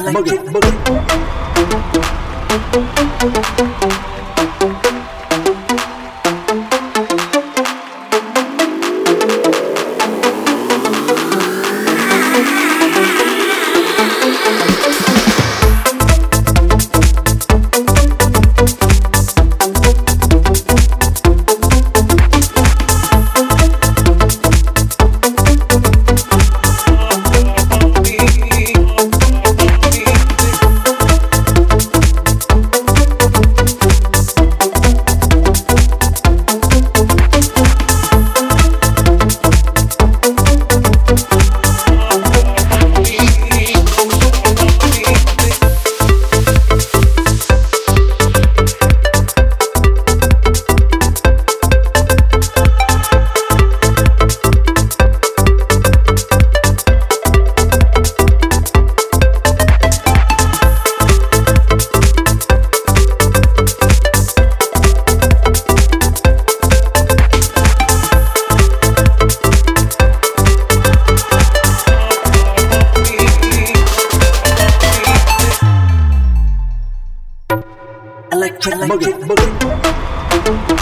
like it. boogie, boogie.